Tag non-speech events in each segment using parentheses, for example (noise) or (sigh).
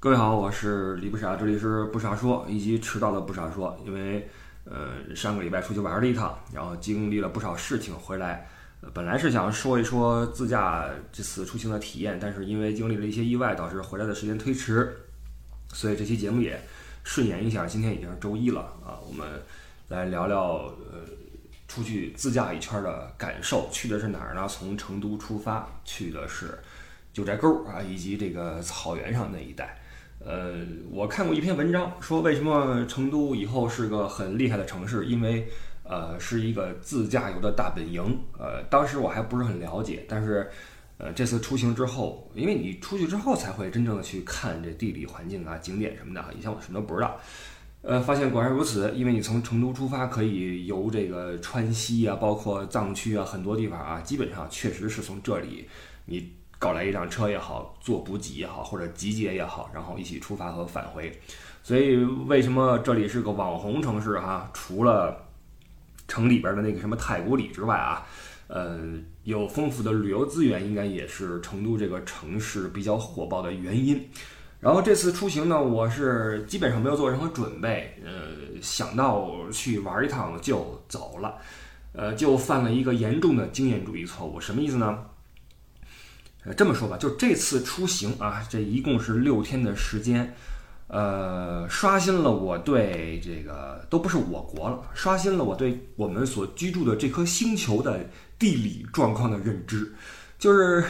各位好，我是李不傻，这里是不傻说以及迟到的不傻说。因为呃上个礼拜出去玩了一趟，然后经历了不少事情回来，本来是想说一说自驾这次出行的体验，但是因为经历了一些意外，导致回来的时间推迟，所以这期节目也顺延一下。今天已经是周一了啊，我们来聊聊呃出去自驾一圈的感受。去的是哪儿呢？从成都出发，去的是九寨沟啊，以及这个草原上那一带。呃，我看过一篇文章，说为什么成都以后是个很厉害的城市，因为呃是一个自驾游的大本营。呃，当时我还不是很了解，但是呃这次出行之后，因为你出去之后才会真正的去看这地理环境啊、景点什么的，以前我什么都不知道。呃，发现果然如此，因为你从成都出发，可以游这个川西啊，包括藏区啊，很多地方啊，基本上确实是从这里你。搞来一辆车也好，做补给也好，或者集结也好，然后一起出发和返回。所以为什么这里是个网红城市哈？除了城里边的那个什么太古里之外啊，呃，有丰富的旅游资源，应该也是成都这个城市比较火爆的原因。然后这次出行呢，我是基本上没有做任何准备，呃，想到去玩一趟就走了，呃，就犯了一个严重的经验主义错误。什么意思呢？这么说吧，就这次出行啊，这一共是六天的时间，呃，刷新了我对这个都不是我国了，刷新了我对我们所居住的这颗星球的地理状况的认知，就是，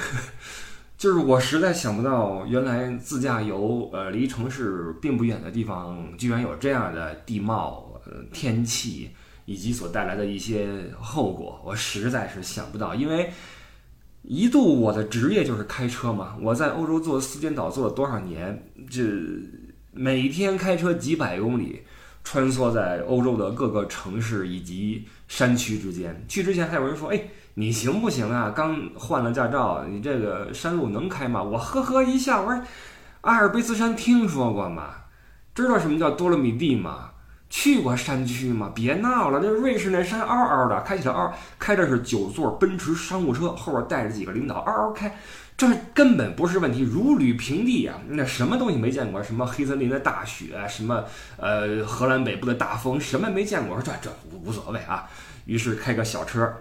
就是我实在想不到，原来自驾游，呃，离城市并不远的地方，居然有这样的地貌、呃，天气以及所带来的一些后果，我实在是想不到，因为。一度我的职业就是开车嘛，我在欧洲做四间岛做了多少年，这每天开车几百公里，穿梭在欧洲的各个城市以及山区之间。去之前还有人说：“哎，你行不行啊？刚换了驾照，你这个山路能开吗？”我呵呵一笑，我说：“阿尔卑斯山听说过吗？知道什么叫多洛米蒂吗？”去过山区吗？别闹了，那瑞士那山嗷嗷的，开起来嗷，开的是九座奔驰商务车，后边带着几个领导嗷嗷开，这根本不是问题，如履平地啊！那什么东西没见过？什么黑森林的大雪，什么呃荷兰北部的大风，什么没见过？说这这无所谓啊。于是开个小车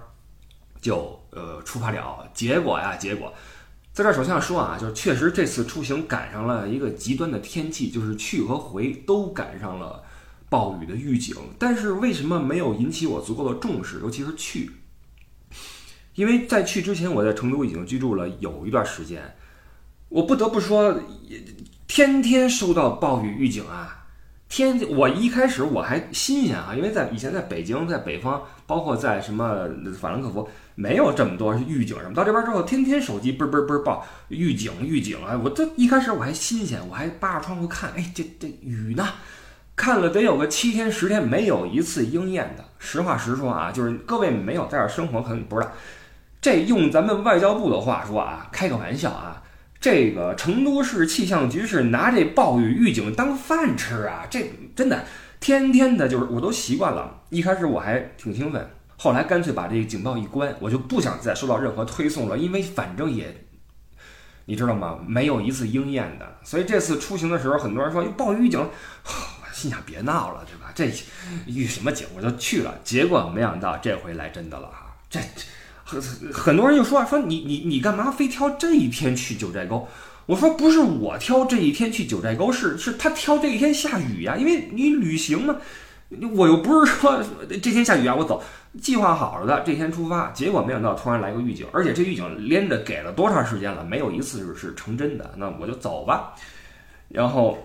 就呃出发了。结果呀，结果在这首先要说啊，就是确实这次出行赶上了一个极端的天气，就是去和回都赶上了。暴雨的预警，但是为什么没有引起我足够的重视？尤其是去，因为在去之前，我在成都已经居住了有一段时间，我不得不说，天天收到暴雨预警啊！天，我一开始我还新鲜啊，因为在以前在北京，在北方，包括在什么法兰克福，没有这么多预警什么。到这边之后，天天手机嘣嘣嘣报预警预警啊！我这一开始我还新鲜，我还扒着窗户看，哎，这这雨呢？看了得有个七天十天，没有一次应验的。实话实说啊，就是各位没有在这儿生活，可能不知道。这用咱们外交部的话说啊，开个玩笑啊，这个成都市气象局是拿这暴雨预警当饭吃啊！这真的天天的，就是我都习惯了。一开始我还挺兴奋，后来干脆把这个警报一关，我就不想再收到任何推送了，因为反正也，你知道吗？没有一次应验的。所以这次出行的时候，很多人说暴雨预警。心想别闹了，对吧？这遇什么景我就去了，结果没想到这回来真的了哈。这很很多人就说说你你你干嘛非挑这一天去九寨沟？我说不是我挑这一天去九寨沟，是是他挑这一天下雨呀。因为你旅行嘛，我又不是说这天下雨啊，我走计划好了的这天出发，结果没想到突然来个预警，而且这预警连着给了多长时间了？没有一次是是成真的。那我就走吧，然后。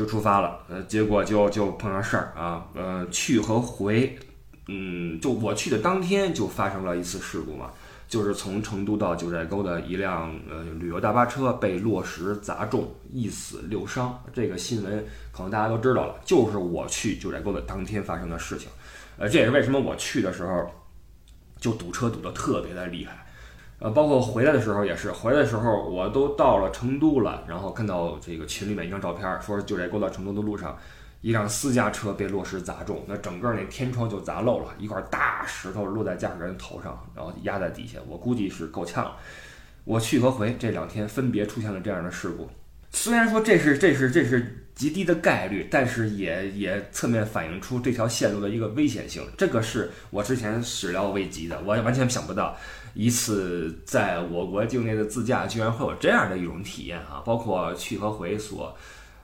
就出发了，呃，结果就就碰上事儿啊，呃，去和回，嗯，就我去的当天就发生了一次事故嘛，就是从成都到九寨沟的一辆呃旅游大巴车被落石砸中，一死六伤。这个新闻可能大家都知道了，就是我去九寨沟的当天发生的事情，呃，这也是为什么我去的时候就堵车堵得特别的厉害。呃，包括回来的时候也是，回来的时候我都到了成都了，然后看到这个群里面一张照片，说九寨沟到成都的路上，一辆私家车被落石砸中，那整个那天窗就砸漏了，一块大石头落在驾驶人头上，然后压在底下，我估计是够呛。我去和回这两天分别出现了这样的事故，虽然说这是这是这是极低的概率，但是也也侧面反映出这条线路的一个危险性。这个是我之前始料未及的，我完全想不到一次在我国境内的自驾居然会有这样的一种体验啊！包括去和回所，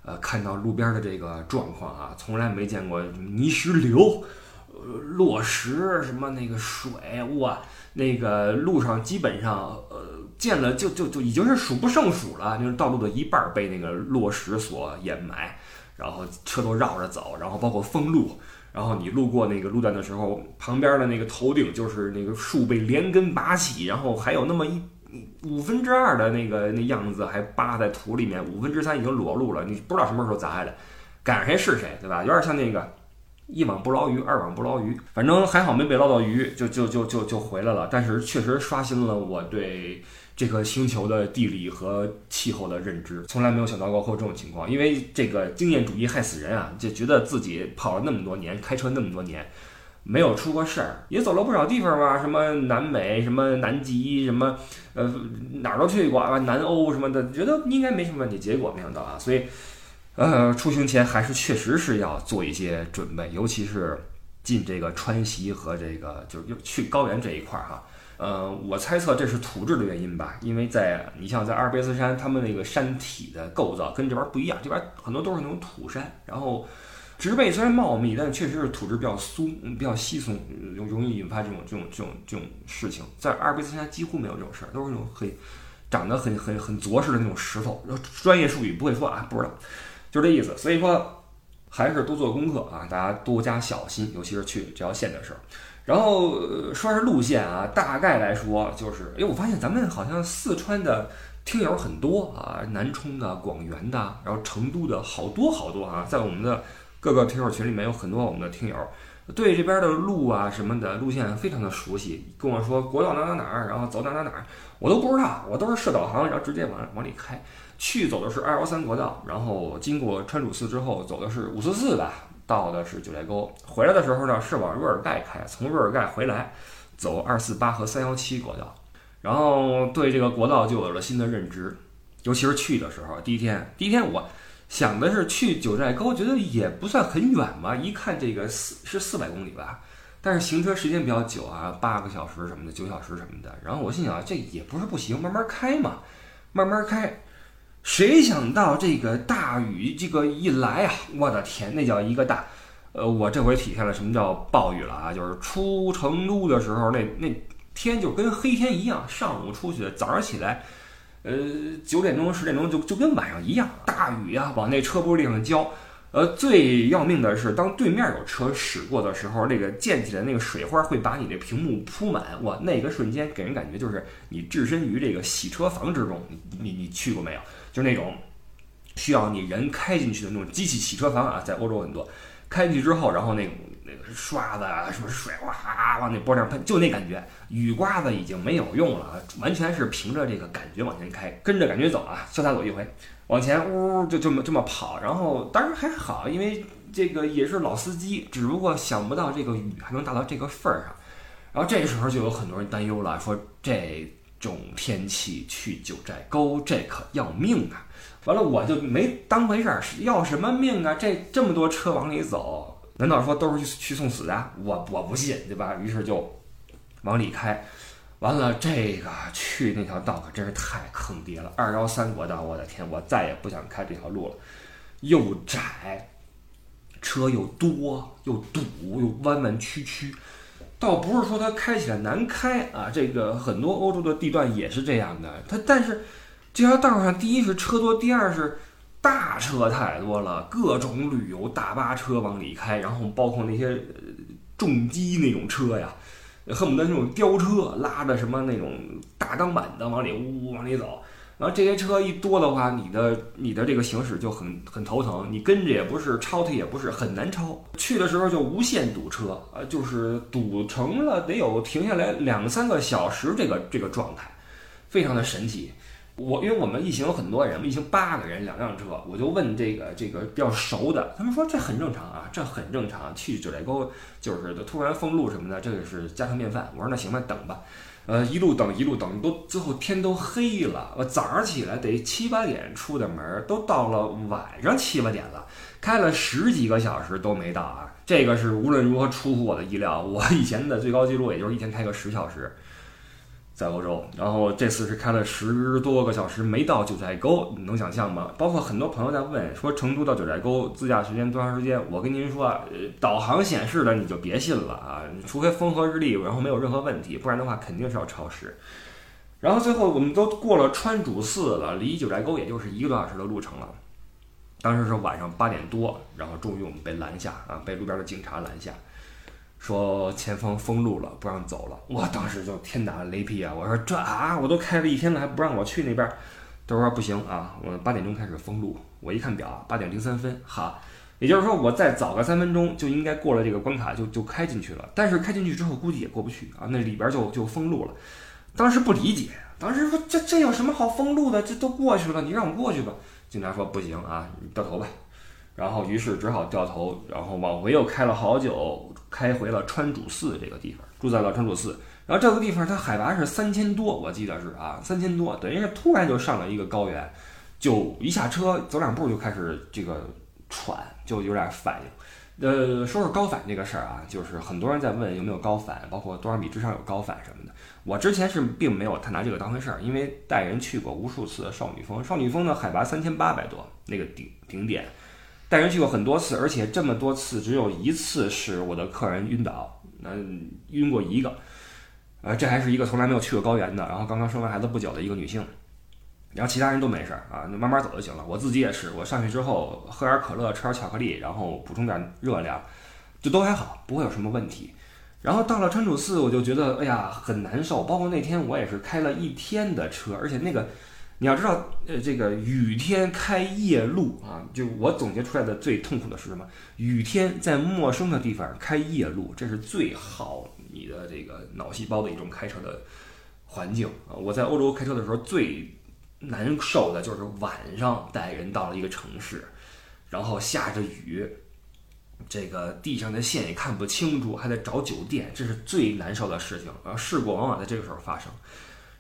呃，看到路边的这个状况啊，从来没见过泥石流。呃，落石什么那个水哇，那个路上基本上呃见了就就就已经是数不胜数了，就是道路的一半被那个落石所掩埋，然后车都绕着走，然后包括封路，然后你路过那个路段的时候，旁边的那个头顶就是那个树被连根拔起，然后还有那么一五分之二的那个那样子还扒在土里面，五分之三已经裸露了，你不知道什么时候砸下来，赶上谁是谁，对吧？有点像那个。一网不捞鱼，二网不捞鱼，反正还好没被捞到鱼，就就就就就回来了。但是确实刷新了我对这个星球的地理和气候的认知，从来没有想到过会有这种情况。因为这个经验主义害死人啊，就觉得自己跑了那么多年，开车那么多年，没有出过事儿，也走了不少地方吧，什么南美，什么南极，什么呃哪儿都去过啊，南欧什么的，觉得应该没什么问题。结果没想到啊，所以。呃，出行前还是确实是要做一些准备，尤其是进这个川西和这个就是去高原这一块儿哈。呃，我猜测这是土质的原因吧，因为在你像在阿尔卑斯山，他们那个山体的构造跟这边不一样，这边很多都是那种土山，然后植被虽然茂密，但确实是土质比较松，比较稀松，容容易引发这种这种这种这种事情。在阿尔卑斯山几乎没有这种事儿，都是那种很长得很很很着实的那种石头，专业术语不会说啊，不知道。就这意思，所以说还是多做功课啊，大家多加小心，尤其是去这条线的时候。然后说是路线啊，大概来说就是，哎，我发现咱们好像四川的听友很多啊，南充的、广元的，然后成都的好多好多啊，在我们的各个听友群里面有很多我们的听友，对这边的路啊什么的路线非常的熟悉，跟我说国道哪哪哪儿，然后走哪哪哪儿，我都不知道，我都是设导航，然后直接往往里开。去走的是二幺三国道，然后经过川主寺之后走的是五四四吧，到的是九寨沟。回来的时候呢是往若尔盖开，从若尔盖回来走二四八和三幺七国道，然后对这个国道就有了新的认知。尤其是去的时候，第一天，第一天我想的是去九寨沟，觉得也不算很远嘛，一看这个四是四百公里吧，但是行车时间比较久啊，八个小时什么的，九小时什么的。然后我心想这也不是不行，慢慢开嘛，慢慢开。谁想到这个大雨这个一来啊，我的天，那叫一个大！呃，我这回体现了什么叫暴雨了啊？就是出成都的时候，那那天就跟黑天一样。上午出去，早上起来，呃，九点钟十点钟就就跟晚上一样，大雨啊，往那车玻璃上浇。呃，最要命的是，当对面有车驶过的时候，那个溅起来那个水花会把你的屏幕铺满。哇，那个瞬间给人感觉就是你置身于这个洗车房之中。你你你去过没有？就那种需要你人开进去的那种机器洗车房啊，在欧洲很多，开进去之后，然后那个那个刷子啊，什么水哇往那玻璃上喷，就那感觉，雨刮子已经没有用了，完全是凭着这个感觉往前开，跟着感觉走啊，潇洒走一回，往前呜就这么这么跑，然后当然还好，因为这个也是老司机，只不过想不到这个雨还能大到这个份儿上，然后这时候就有很多人担忧了，说这。种天气去九寨沟，这可要命啊！完了，我就没当回事儿，要什么命啊？这这么多车往里走，难道说都是去去送死的？我我不信，对吧？于是就往里开，完了，这个去那条道可真是太坑爹了。二幺三国道，我的天，我再也不想开这条路了，又窄，车又多，又堵，又弯弯曲曲。倒不是说它开起来难开啊，这个很多欧洲的地段也是这样的。它但是这条道上，第一是车多，第二是大车太多了，各种旅游大巴车往里开，然后包括那些重机那种车呀，恨不得那种吊车拉着什么那种大钢板的往里呜呜往里走。然后这些车一多的话，你的你的这个行驶就很很头疼，你跟着也不是，超它也不是，很难超。去的时候就无限堵车，呃，就是堵成了得有停下来两三个小时这个这个状态，非常的神奇。我因为我们一行有很多人，一行八个人，两辆车，我就问这个这个比较熟的，他们说这很正常啊，这很正常，去九寨沟就是突然封路什么的，这个是家常便饭。我说那行吧，等吧。呃，一路等一路等，都最后天都黑了。我早上起来得七八点出的门，都到了晚上七八点了，开了十几个小时都没到啊！这个是无论如何出乎我的意料。我以前的最高记录也就是一天开个十小时。在欧洲，然后这次是开了十多个小时没到九寨沟，你能想象吗？包括很多朋友在问说成都到九寨沟自驾时间多长时间？我跟您说，呃，导航显示的你就别信了啊，除非风和日丽，然后没有任何问题，不然的话肯定是要超时。然后最后我们都过了川主寺了，离九寨沟也就是一个多小时的路程了。当时是晚上八点多，然后终于我们被拦下啊，被路边的警察拦下。说前方封路了，不让走了。我当时就天打雷劈啊！我说这啊，我都开了一天了，还不让我去那边？他说不行啊，我八点钟开始封路。我一看表，八点零三分，哈，也就是说我再早个三分钟就应该过了这个关卡，就就开进去了。但是开进去之后估计也过不去啊，那里边就就封路了。当时不理解，当时说这这有什么好封路的？这都过去了，你让我过去吧。警察说不行啊，你掉头吧。然后于是只好掉头，然后往回又开了好久。开回了川主寺这个地方，住在了川主寺。然后这个地方它海拔是三千多，我记得是啊，三千多，等于是突然就上了一个高原，就一下车走两步就开始这个喘，就有点反应。呃，说说高反这个事儿啊，就是很多人在问有没有高反，包括多少米之上有高反什么的。我之前是并没有太拿这个当回事儿，因为带人去过无数次少女峰，少女峰的海拔三千八百多，那个顶顶点。带人去过很多次，而且这么多次只有一次是我的客人晕倒，嗯，晕过一个，呃，这还是一个从来没有去过高原的，然后刚刚生完孩子不久的一个女性，然后其他人都没事儿啊，那慢慢走就行了。我自己也是，我上去之后喝点可乐，吃点巧克力，然后补充点热量，就都还好，不会有什么问题。然后到了川主寺，我就觉得哎呀很难受，包括那天我也是开了一天的车，而且那个。你要知道，呃，这个雨天开夜路啊，就我总结出来的最痛苦的是什么？雨天在陌生的地方开夜路，这是最耗你的这个脑细胞的一种开车的环境啊！我在欧洲开车的时候最难受的就是晚上带人到了一个城市，然后下着雨，这个地上的线也看不清楚，还得找酒店，这是最难受的事情啊！事故往往在这个时候发生。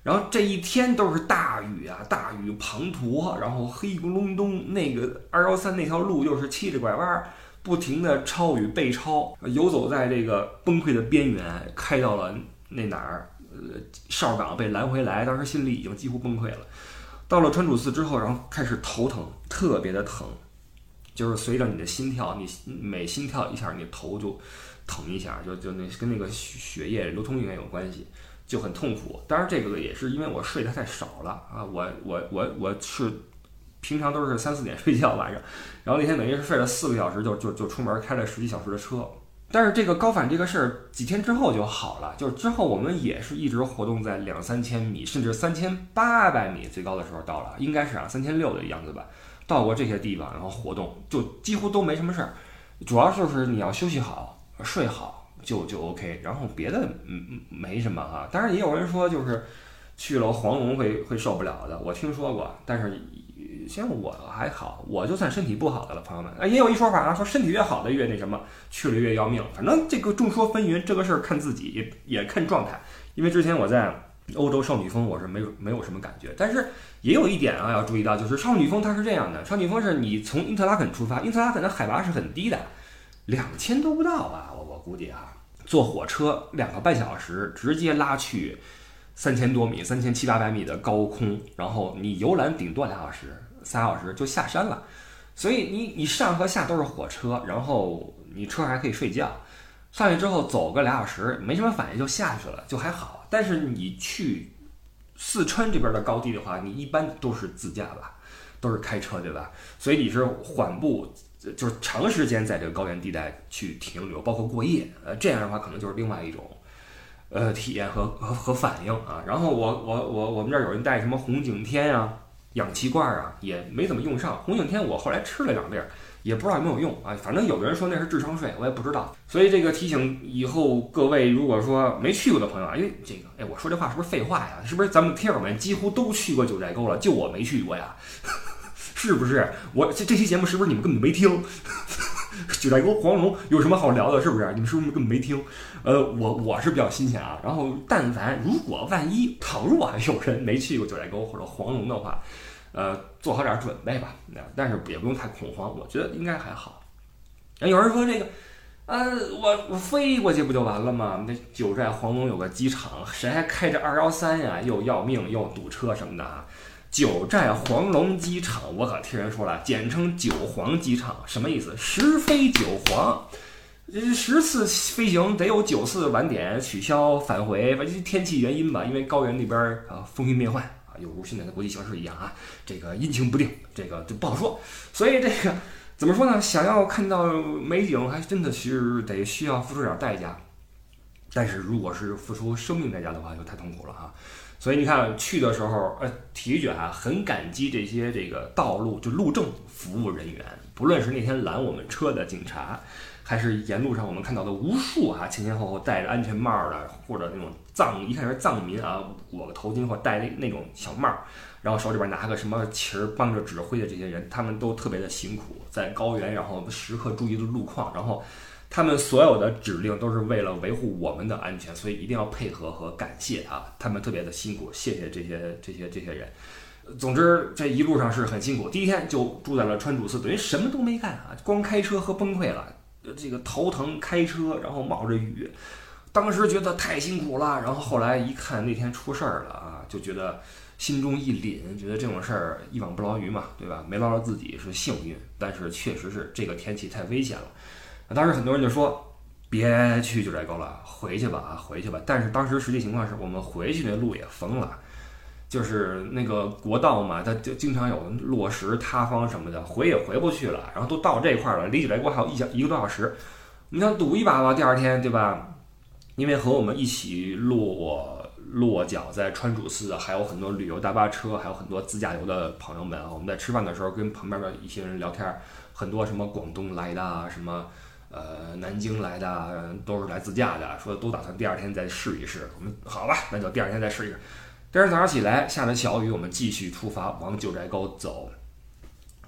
然后这一天都是大雨啊，大雨滂沱，然后黑咕隆咚，那个二幺三那条路又是七着拐弯，不停的超与被超，游走在这个崩溃的边缘，开到了那哪儿，呃，哨岗被拦回来，当时心里已经几乎崩溃了。到了川主寺之后，然后开始头疼，特别的疼，就是随着你的心跳，你每心跳一下，你头就疼一下，就就那跟那个血液流通应该有关系。就很痛苦，当然这个也是因为我睡得太少了啊，我我我我是平常都是三四点睡觉晚上，然后那天等于是睡了四个小时就就就出门开了十几小时的车，但是这个高反这个事儿几天之后就好了，就是之后我们也是一直活动在两三千米，甚至三千八百米最高的时候到了，应该是啊三千六的样子吧，到过这些地方然后活动就几乎都没什么事儿，主要就是你要休息好睡好。就就 OK，然后别的嗯嗯没什么哈，当然也有人说就是去了黄龙会会受不了的，我听说过，但是像我还好，我就算身体不好的了，朋友们。啊，也有一说法啊，说身体越好的越那什么，去了越要命，反正这个众说纷纭，这个事儿看自己也也看状态，因为之前我在欧洲少女峰我是没有没有什么感觉，但是也有一点啊要注意到，就是少女峰它是这样的，少女峰是你从因特拉肯出发，因特拉肯的海拔是很低的，两千都不到吧，我我估计啊。坐火车两个半小时，直接拉去三千多米、三千七八百米的高空，然后你游览顶多俩小时、仨小时就下山了。所以你你上和下都是火车，然后你车还可以睡觉。上去之后走个俩小时，没什么反应就下去了，就还好。但是你去四川这边的高地的话，你一般都是自驾吧，都是开车对吧？所以你是缓步。就是长时间在这个高原地带去停留，包括过夜，呃，这样的话可能就是另外一种，呃，体验和和和反应啊。然后我我我我们这儿有人带什么红景天啊，氧气罐啊，也没怎么用上。红景天我后来吃了两粒，也不知道有没有用啊。反正有的人说那是智商税，我也不知道。所以这个提醒以后各位，如果说没去过的朋友啊，因为这个，哎，我说这话是不是废话呀？是不是咱们听友们几乎都去过九寨沟了，就我没去过呀？是不是？我这这期节目是不是你们根本没听？九寨沟黄龙有什么好聊的？是不是？你们是不是根本没听？呃，我我是比较新鲜啊。然后，但凡如果万一倘若有人没去过九寨沟或者黄龙的话，呃，做好点准备吧。那但是也不用太恐慌，我觉得应该还好。有人说这个，呃，我我飞过去不就完了吗？那九寨黄龙有个机场，谁还开着二幺三呀？又要命又堵车什么的啊？九寨黄龙机场，我可听人说了，简称九黄机场，什么意思？十飞九黄，十次飞行得有九次晚点、取消、返回，反正天气原因吧，因为高原那边啊风云变幻啊，犹如现在的国际形势一样啊，这个阴晴不定，这个就不好说。所以这个怎么说呢？想要看到美景，还真的是得需要付出点代价。但是如果是付出生命代价的话，就太痛苦了哈。所以你看，去的时候，呃，体育卷啊，很感激这些这个道路就路政服务人员，不论是那天拦我们车的警察，还是沿路上我们看到的无数啊前前后后戴着安全帽的，或者那种藏一看是藏民啊，裹个头巾或戴那那种小帽，然后手里边拿个什么旗儿帮着指挥的这些人，他们都特别的辛苦，在高原，然后时刻注意的路况，然后。他们所有的指令都是为了维护我们的安全，所以一定要配合和感谢啊！他们特别的辛苦，谢谢这些这些这些人。总之这一路上是很辛苦。第一天就住在了川主寺，等于什么都没干啊，光开车和崩溃了。这个头疼，开车，然后冒着雨，当时觉得太辛苦了。然后后来一看那天出事儿了啊，就觉得心中一凛，觉得这种事儿一网不捞鱼嘛，对吧？没捞着自己是幸运，但是确实是这个天气太危险了。当时很多人就说：“别去九寨沟了，回去吧啊，回去吧。”但是当时实际情况是我们回去那路也封了，就是那个国道嘛，它就经常有落石塌方什么的，回也回不去了。然后都到这块儿了，离九寨沟还有一小一个多小时，你想赌一把吧？第二天对吧？因为和我们一起落落脚在川主寺还有很多旅游大巴车，还有很多自驾游的朋友们啊。我们在吃饭的时候跟旁边的一些人聊天，很多什么广东来的啊，什么。呃，南京来的都是来自驾的，说都打算第二天再试一试。我们好吧，那就第二天再试一试。第二天早上起来下着小雨，我们继续出发往九寨沟走。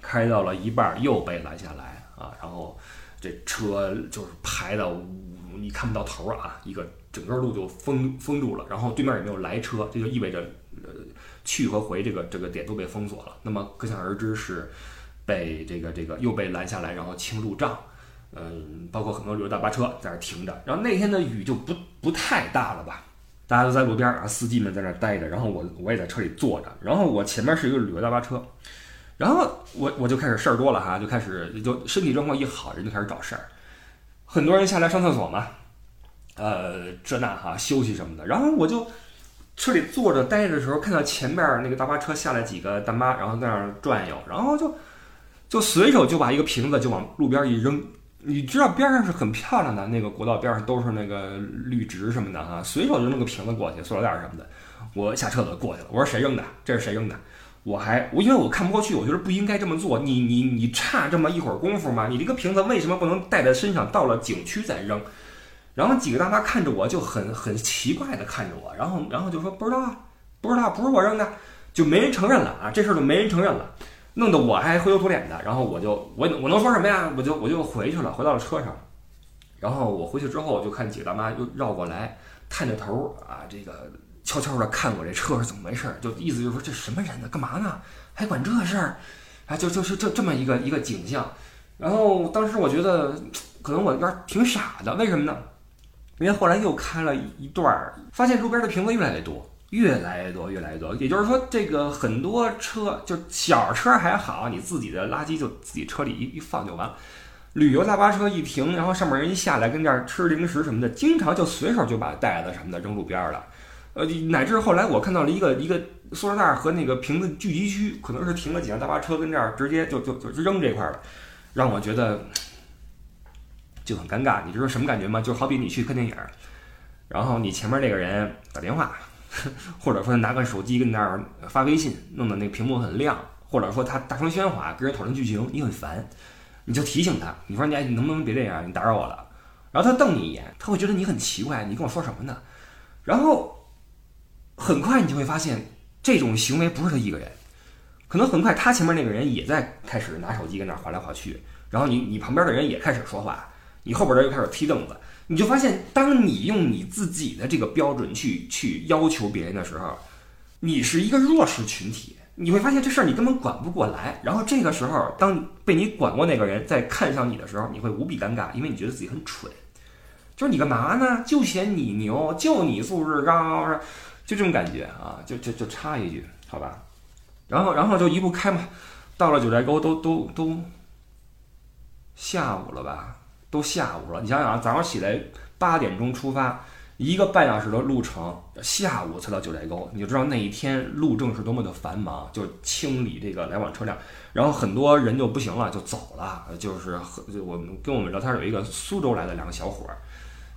开到了一半又被拦下来啊，然后这车就是排的，你看不到头啊，一个整个路就封封住了。然后对面也没有来车，这就意味着呃去和回这个这个点都被封锁了。那么可想而知是被这个这个又被拦下来，然后清路障。嗯，包括很多旅游大巴车在那停着，然后那天的雨就不不太大了吧？大家都在路边啊，司机们在那待着，然后我我也在车里坐着，然后我前面是一个旅游大巴车，然后我我就开始事儿多了哈，就开始就身体状况一好，人就开始找事儿，很多人下来上厕所嘛，呃这那哈休息什么的，然后我就车里坐着待着的时候，看到前面那个大巴车下来几个大妈，然后在那儿转悠，然后就就随手就把一个瓶子就往路边一扔。你知道边上是很漂亮的，那个国道边上都是那个绿植什么的哈，随手就弄个瓶子过去，塑料袋什么的。我下车就过去了，我说谁扔的？这是谁扔的？我还我因为我看不过去，我觉得不应该这么做。你你你差这么一会儿功夫吗？你这个瓶子为什么不能带在身上，到了景区再扔？然后几个大妈看着我就很很奇怪的看着我，然后然后就说不知道啊，不知道，不是我扔的，就没人承认了啊，这事儿就没人承认了。弄得我还灰头土脸的，然后我就我我能说什么呀？我就我就回去了，回到了车上。然后我回去之后，就看几个大妈又绕过来，探着头啊，这个悄悄的看我这车是怎么回事儿，就意思就是说这什么人呢？干嘛呢？还管这事儿？啊，就就是这这么一个一个景象。然后当时我觉得可能我有点挺傻的，为什么呢？因为后来又开了一段，发现路边的瓶子越来越多。越来越多，越来越多。也就是说，这个很多车，就小车还好，你自己的垃圾就自己车里一一放就完了。旅游大巴车一停，然后上面人一下来跟这儿吃零食什么的，经常就随手就把袋子什么的扔路边了。呃，乃至后来我看到了一个一个塑料袋和那个瓶子聚集区，可能是停了几辆大巴车跟这儿直接就就就扔这块了，让我觉得就很尴尬。你知道什么感觉吗？就好比你去看电影，然后你前面那个人打电话。(laughs) 或者说拿个手机跟那儿发微信，弄得那屏幕很亮，或者说他大声喧哗跟人讨论剧情，你很烦，你就提醒他，你说你你能不能别这样，你打扰我了。然后他瞪你一眼，他会觉得你很奇怪，你跟我说什么呢？然后很快你就会发现，这种行为不是他一个人，可能很快他前面那个人也在开始拿手机跟那儿划来划去，然后你你旁边的人也开始说话，你后边人又开始踢凳子。你就发现，当你用你自己的这个标准去去要求别人的时候，你是一个弱势群体。你会发现这事儿你根本管不过来。然后这个时候，当被你管过那个人再看上你的时候，你会无比尴尬，因为你觉得自己很蠢。就是你干嘛呢？就嫌你牛，就你素质高，就这种感觉啊！就就就插一句，好吧。然后然后就一步开嘛，到了九寨沟都都都下午了吧。都下午了，你想想啊，早上起来八点钟出发，一个半小时的路程，下午才到九寨沟，你就知道那一天路政是多么的繁忙，就清理这个来往车辆，然后很多人就不行了，就走了。就是我们跟我们聊天有一个苏州来的两个小伙儿，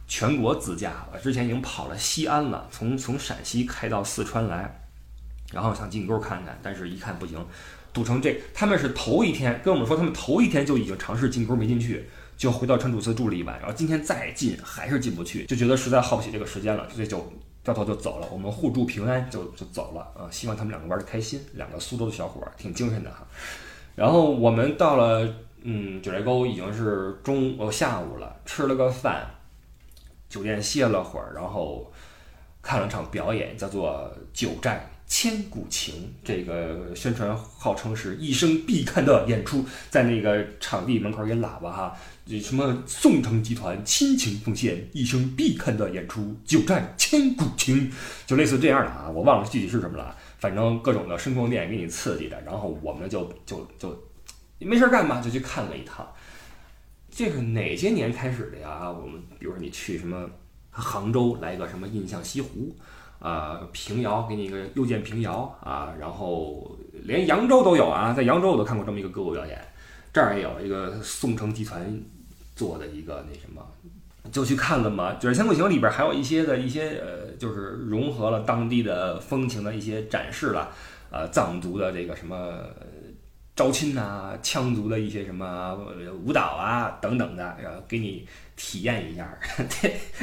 全国自驾了，之前已经跑了西安了，从从陕西开到四川来，然后想进沟看看，但是一看不行，堵成这，他们是头一天跟我们说，他们头一天就已经尝试进沟没进去。就回到川主寺住了一晚，然后今天再进还是进不去，就觉得实在耗不起这个时间了，所以就掉头就走了。我们互助平安就就走了啊，希望他们两个玩的开心，两个苏州的小伙儿挺精神的哈。然后我们到了嗯九寨沟已经是中午下午了，吃了个饭，酒店歇了会儿，然后看了场表演，叫做九寨。千古情这个宣传号称是一生必看的演出，在那个场地门口也喇叭哈，什么宋城集团亲情奉献一生必看的演出，九战千古情，就类似这样的啊，我忘了具体是什么了，反正各种的声光电给你刺激的，然后我们就就就没事干嘛，就去看了一趟。这是哪些年开始的呀？我们比如说你去什么杭州来个什么印象西湖。啊，平遥给你一个又见平遥啊，然后连扬州都有啊，在扬州我都看过这么一个歌舞表演，这儿也有一个宋城集团做的一个那什么，就去看了嘛。就是《千古情》里边还有一些的一些呃，就是融合了当地的风情的一些展示了，呃，藏族的这个什么招亲呐，羌族的一些什么舞蹈啊等等的，然后给你。体验一下，(laughs)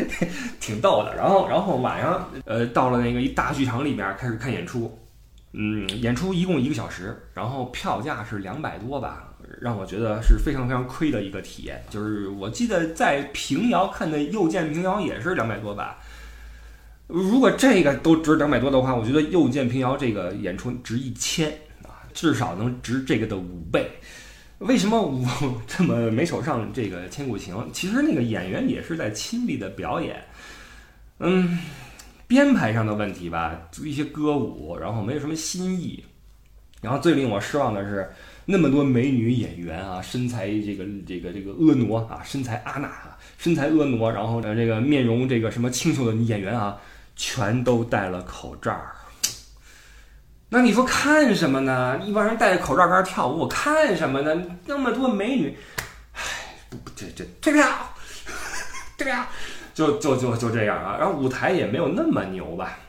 (laughs) 挺逗的。然后，然后晚上，呃，到了那个一大剧场里面开始看演出。嗯，演出一共一个小时，然后票价是两百多吧，让我觉得是非常非常亏的一个体验。就是我记得在平遥看的《又见平遥》也是两百多吧。如果这个都值两百多的话，我觉得《又见平遥》这个演出值一千啊，至少能值这个的五倍。为什么我这么没手上这个千古情？其实那个演员也是在亲力的表演，嗯，编排上的问题吧，一些歌舞，然后没有什么新意。然后最令我失望的是，那么多美女演员啊，身材这个这个这个婀娜啊，身材阿娜啊，身材婀娜，然后呢这个面容这个什么清秀的演员啊，全都戴了口罩。那你说看什么呢？一帮人戴着口罩在那跳舞，我看什么呢？那么多美女，唉，不不，这这退票，退票，(laughs) 就就就就这样啊。然后舞台也没有那么牛吧，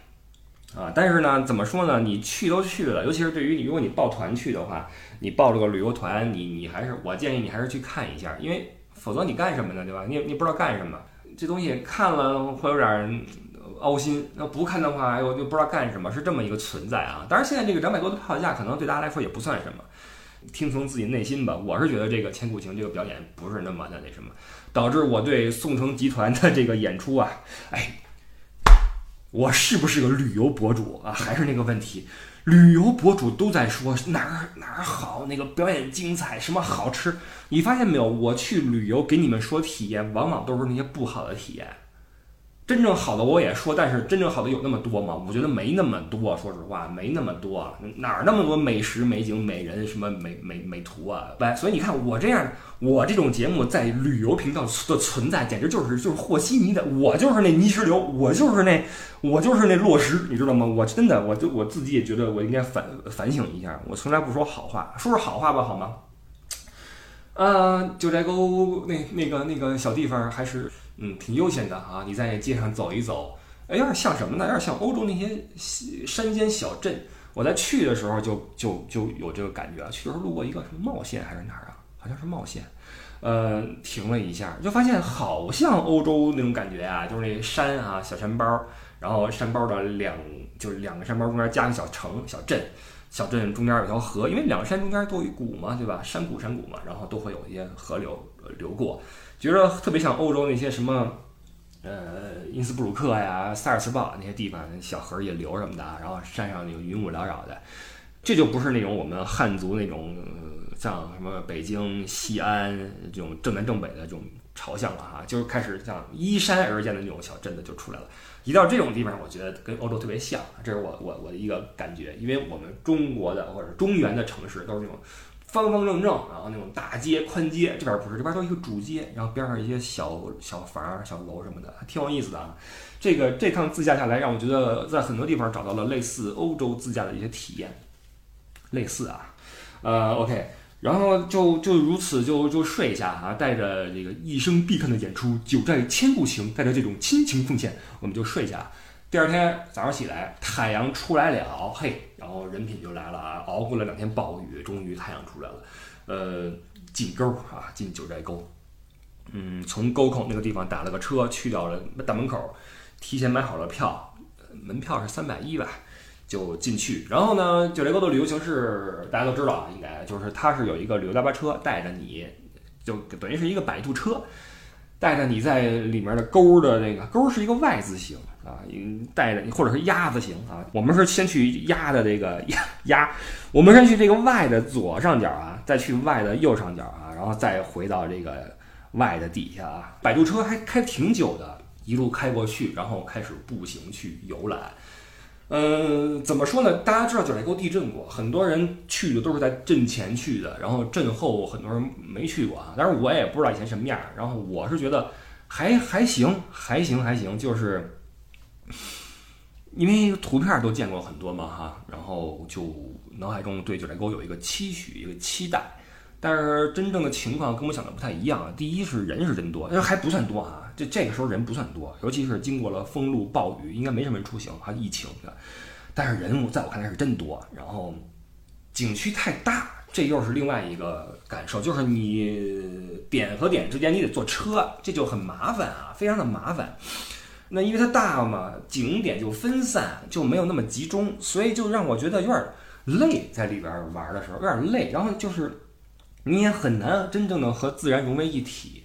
啊，但是呢，怎么说呢？你去都去了，尤其是对于你，如果你报团去的话，你报这个旅游团，你你还是我建议你还是去看一下，因为否则你干什么呢？对吧？你你不知道干什么，这东西看了会有点。凹心，那不看的话又又不知道干什么，是这么一个存在啊。当然，现在这个两百多的票价可能对大家来说也不算什么，听从自己内心吧。我是觉得这个《千古情》这个表演不是那么的那什么，导致我对宋城集团的这个演出啊，哎，我是不是个旅游博主啊？还是那个问题，旅游博主都在说哪儿哪儿好，那个表演精彩，什么好吃，你发现没有？我去旅游给你们说体验，往往都是那些不好的体验。真正好的我也说，但是真正好的有那么多吗？我觉得没那么多，说实话没那么多，哪儿那么多美食、美景、美人，什么美美美图啊？来，所以你看我这样，我这种节目在旅游频道的存在，简直就是就是和稀泥的。我就是那泥石流，我就是那我就是那落石，你知道吗？我真的，我就我自己也觉得我应该反反省一下。我从来不说好话，说说好话吧，好吗？呃，九寨沟那那个那个小地方还是。嗯，挺悠闲的啊！你在街上走一走，哎，有点像什么呢？有点像欧洲那些山间小镇。我在去的时候就就就有这个感觉啊，去的时候路过一个什么茂县还是哪儿啊？好像是茂县，呃，停了一下，就发现好像欧洲那种感觉啊，就是那山啊，小山包，然后山包的两就是两个山包中间加个小城小镇，小镇中间有条河，因为两山中间都有一谷嘛，对吧？山谷山谷嘛，然后都会有一些河流流过，觉得特别像欧洲那些什么。呃，因斯布鲁克呀、萨尔茨堡那些地方，小河也流什么的，然后山上有云雾缭绕的，这就不是那种我们汉族那种像什么北京、西安这种正南正北的这种朝向了哈，就是开始像依山而建的那种小镇子就出来了。一到这种地方，我觉得跟欧洲特别像，这是我我我的一个感觉，因为我们中国的或者中原的城市都是那种。方方正正，然后那种大街宽街，这边不是，这边都一个主街，然后边上一些小小房、小楼什么的，挺有意思的啊。这个这趟自驾下来，让我觉得在很多地方找到了类似欧洲自驾的一些体验，类似啊。呃，OK，然后就就如此就就睡一下啊，带着这个一生必看的演出《九寨千古情》，带着这种亲情奉献，我们就睡一下。第二天早上起来，太阳出来了，嘿，然后人品就来了啊！熬过了两天暴雨，终于太阳出来了。呃，进沟啊，进九寨沟。嗯，从沟口那个地方打了个车，去到了大门口，提前买好了票，门票是三百一吧，就进去。然后呢，九寨沟的旅游形式大家都知道啊，应该就是它是有一个旅游大巴车带着你，就等于是一个摆渡车，带着你在里面的沟的那个沟是一个 Y 字形。啊，带着或者是鸭子型啊，我们是先去鸭的这个鸭鸭，我们先去这个 Y 的左上角啊，再去 Y 的右上角啊，然后再回到这个 Y 的底下啊。摆渡车还开挺久的，一路开过去，然后开始步行去游览。嗯，怎么说呢？大家知道九寨沟地震过，很多人去的都是在震前去的，然后震后很多人没去过啊。但是我也不知道以前什么样，然后我是觉得还还行，还行还行，就是。因为图片都见过很多嘛哈，然后就脑海中对九寨沟有一个期许，一个期待，但是真正的情况跟我想的不太一样啊。第一是人是真多，还不算多啊，这这个时候人不算多，尤其是经过了封路暴雨，应该没什么人出行，还疫情的，但是人在我看来是真多。然后景区太大，这又是另外一个感受，就是你点和点之间你得坐车，这就很麻烦啊，非常的麻烦。那因为它大嘛，景点就分散，就没有那么集中，所以就让我觉得有点累，在里边玩的时候有点累。然后就是你也很难真正的和自然融为一体。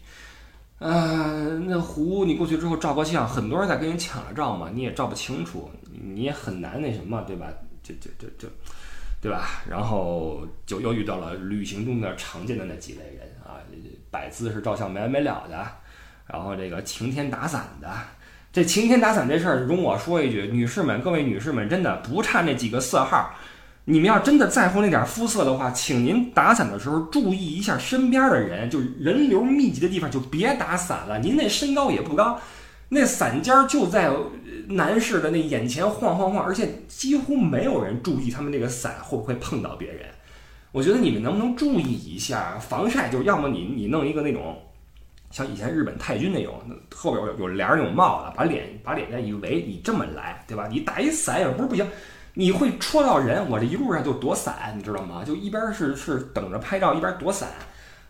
啊，那湖你过去之后照个相，很多人在跟人抢着照嘛，你也照不清楚，你也很难那什么，对吧？就就就就，对吧？然后就又遇到了旅行中的常见的那几类人啊，摆姿势照相没完没了的，然后这个晴天打伞的。这晴天打伞这事儿，容我说一句，女士们，各位女士们，真的不差那几个色号。你们要真的在乎那点肤色的话，请您打伞的时候注意一下身边的人，就人流密集的地方就别打伞了。您那身高也不高，那伞尖就在男士的那眼前晃晃晃，而且几乎没有人注意他们那个伞会不会碰到别人。我觉得你们能不能注意一下防晒？就要么你你弄一个那种。像以前日本太君那种，后边有有帘儿那种帽子，把脸把脸再一围，你这么来，对吧？你打一伞也不是不行，你会戳到人。我这一路上就躲伞，你知道吗？就一边是是等着拍照，一边躲伞，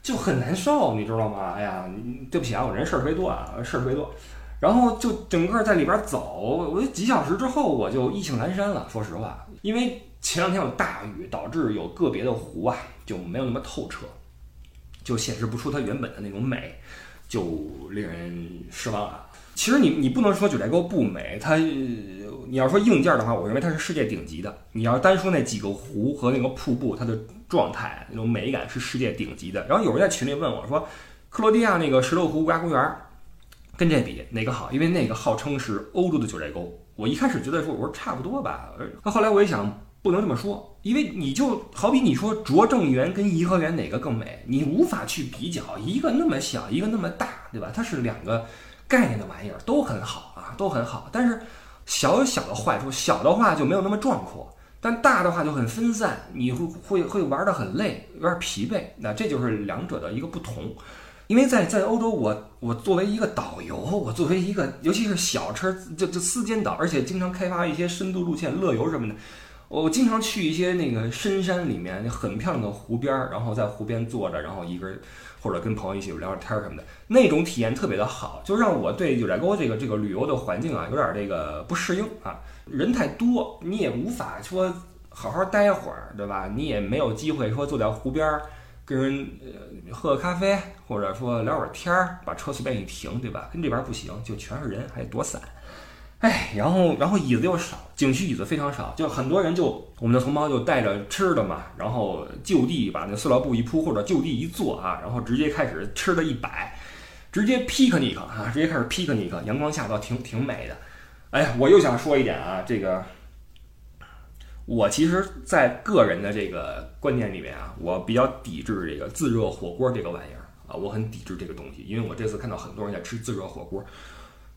就很难受，你知道吗？哎呀，对不起啊，我人事儿特别多啊，事儿特别多。然后就整个在里边走，我几小时之后我就意兴阑珊了。说实话，因为前两天有大雨，导致有个别的湖啊就没有那么透彻，就显示不出它原本的那种美。就令人失望了！其实你你不能说九寨沟不美，它你要说硬件的话，我认为它是世界顶级的。你要单说那几个湖和那个瀑布，它的状态那种美感是世界顶级的。然后有人在群里问我说，克罗地亚那个石头湖国家公园跟这比哪个好？因为那个号称是欧洲的九寨沟。我一开始觉得说我说差不多吧，那后来我一想。不能这么说，因为你就好比你说拙政园跟颐和园哪个更美，你无法去比较，一个那么小，一个那么大，对吧？它是两个概念的玩意儿，都很好啊，都很好。但是小有小的坏处，小的话就没有那么壮阔，但大的话就很分散，你会会会玩得很累，有点疲惫。那这就是两者的一个不同。因为在在欧洲，我我作为一个导游，我作为一个尤其是小车，就就私间导，而且经常开发一些深度路线、乐游什么的。我经常去一些那个深山里面很漂亮的湖边儿，然后在湖边坐着，然后一个人或者跟朋友一起聊聊天儿什么的，那种体验特别的好，就让我对九寨沟这个这个旅游的环境啊有点这个不适应啊，人太多，你也无法说好好待会儿，对吧？你也没有机会说坐在湖边儿跟人呃喝个咖啡，或者说聊会儿天儿，把车随便一停，对吧？跟这边不行，就全是人，还躲伞。哎，然后然后椅子又少，景区椅子非常少，就很多人就我们的同胞就带着吃的嘛，然后就地把那塑料布一铺或者就地一坐啊，然后直接开始吃的一摆，直接 picnic 啊，直接开始 picnic，阳光下倒挺挺美的。哎，我又想说一点啊，这个我其实，在个人的这个观念里面啊，我比较抵制这个自热火锅这个玩意儿啊，我很抵制这个东西，因为我这次看到很多人在吃自热火锅。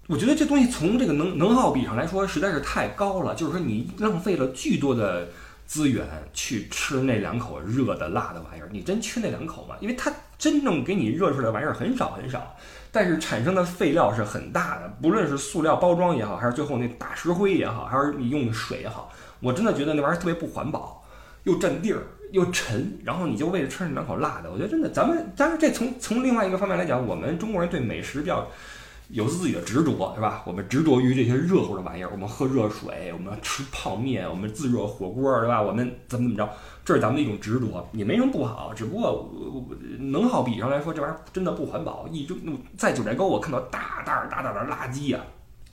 我觉得这东西从这个能能耗比上来说实在是太高了，就是说你浪费了巨多的资源去吃那两口热的辣的玩意儿，你真缺那两口吗？因为它真正给你热出来玩意儿很少很少，但是产生的废料是很大的，不论是塑料包装也好，还是最后那大石灰也好，还是你用的水也好，我真的觉得那玩意儿特别不环保，又占地儿又沉，然后你就为了吃那两口辣的，我觉得真的咱们，但是这从从另外一个方面来讲，我们中国人对美食比较。有自己的执着，是吧？我们执着于这些热乎的玩意儿，我们喝热水，我们吃泡面，我们自热火锅，对吧？我们怎么怎么着，这是咱们的一种执着，也没什么不好。只不过能耗比上来说，这玩意儿真的不环保。一扔在九寨沟，我看到大袋儿大袋儿的垃圾啊，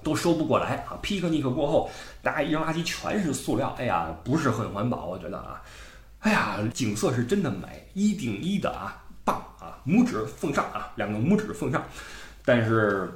都收不过来啊。皮克尼克过后，大家一扔垃圾全是塑料，哎呀，不是很环保，我觉得啊。哎呀，景色是真的美，一顶一的啊，棒啊，拇指奉上啊，两个拇指奉上。但是。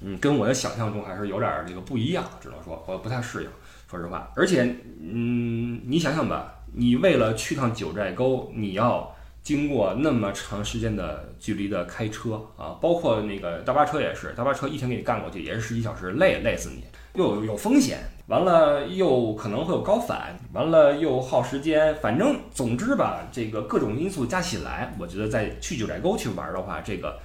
嗯，跟我的想象中还是有点儿这个不一样，只能说我不太适应，说实话。而且，嗯，你想想吧，你为了去趟九寨沟，你要经过那么长时间的距离的开车啊，包括那个大巴车也是，大巴车一天给你干过去也是十几小时，累累死你，又有风险，完了又可能会有高反，完了又耗时间，反正总之吧，这个各种因素加起来，我觉得在去九寨沟去玩的话，这个。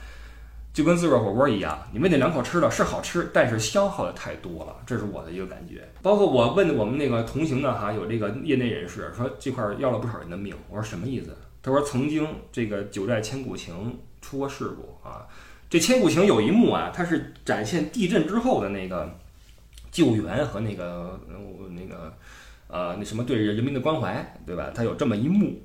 就跟自热火锅一样，你为那两口吃的是好吃，但是消耗的太多了，这是我的一个感觉。包括我问我们那个同行的哈，有这个业内人士说这块要了不少人的命。我说什么意思？他说曾经这个九寨千古情出过事故啊。这千古情有一幕啊，它是展现地震之后的那个救援和那个那个呃那什么对人民的关怀，对吧？它有这么一幕。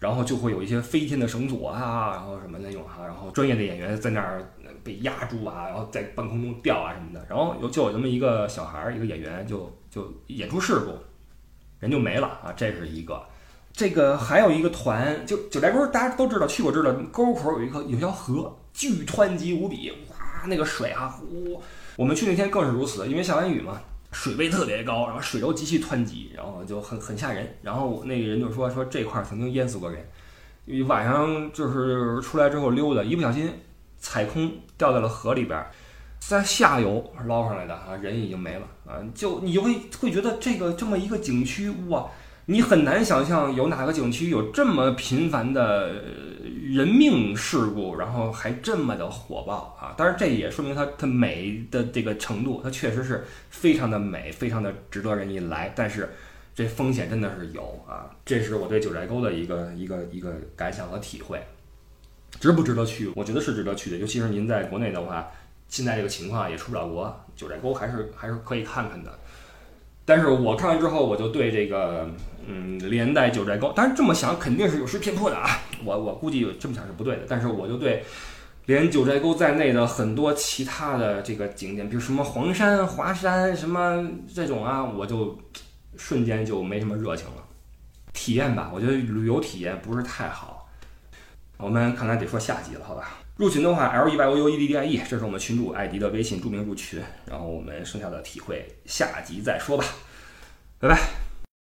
然后就会有一些飞天的绳索啊，然后什么那种哈，然后专业的演员在那儿被压住啊，然后在半空中掉啊什么的，然后有就有这么一个小孩儿，一个演员就就演出事故，人就没了啊，这是一个。这个还有一个团，就九寨沟大家都知道，去过知道，沟口有一个有条河，巨湍急无比，哇，那个水啊，呼，我们去那天更是如此，因为下完雨嘛。水位特别高，然后水流极其湍急，然后就很很吓人。然后那个人就说说这块曾经淹死过人，晚上就是出来之后溜达，一不小心踩空掉在了河里边，在下游捞上来的啊，人已经没了啊。就你就会会觉得这个这么一个景区哇，你很难想象有哪个景区有这么频繁的。人命事故，然后还这么的火爆啊！当然，这也说明它它美的这个程度，它确实是非常的美，非常的值得人一来。但是，这风险真的是有啊！这是我对九寨沟的一个一个一个感想和体会。值不值得去？我觉得是值得去的，尤其是您在国内的话，现在这个情况也出不了国，九寨沟还是还是可以看看的。但是我看完之后，我就对这个。嗯，连带九寨沟，当然这么想肯定是有失偏颇的啊。(laughs) 我我估计这么想是不对的，但是我就对连九寨沟在内的很多其他的这个景点，比如什么黄山、华山什么这种啊，我就瞬间就没什么热情了。体验吧，我觉得旅游体验不是太好。我们看来得说下集了，好吧？入群的话，L E Y O U E D D I E，这是我们群主艾迪的微信，注明入群。然后我们剩下的体会下集再说吧，拜拜。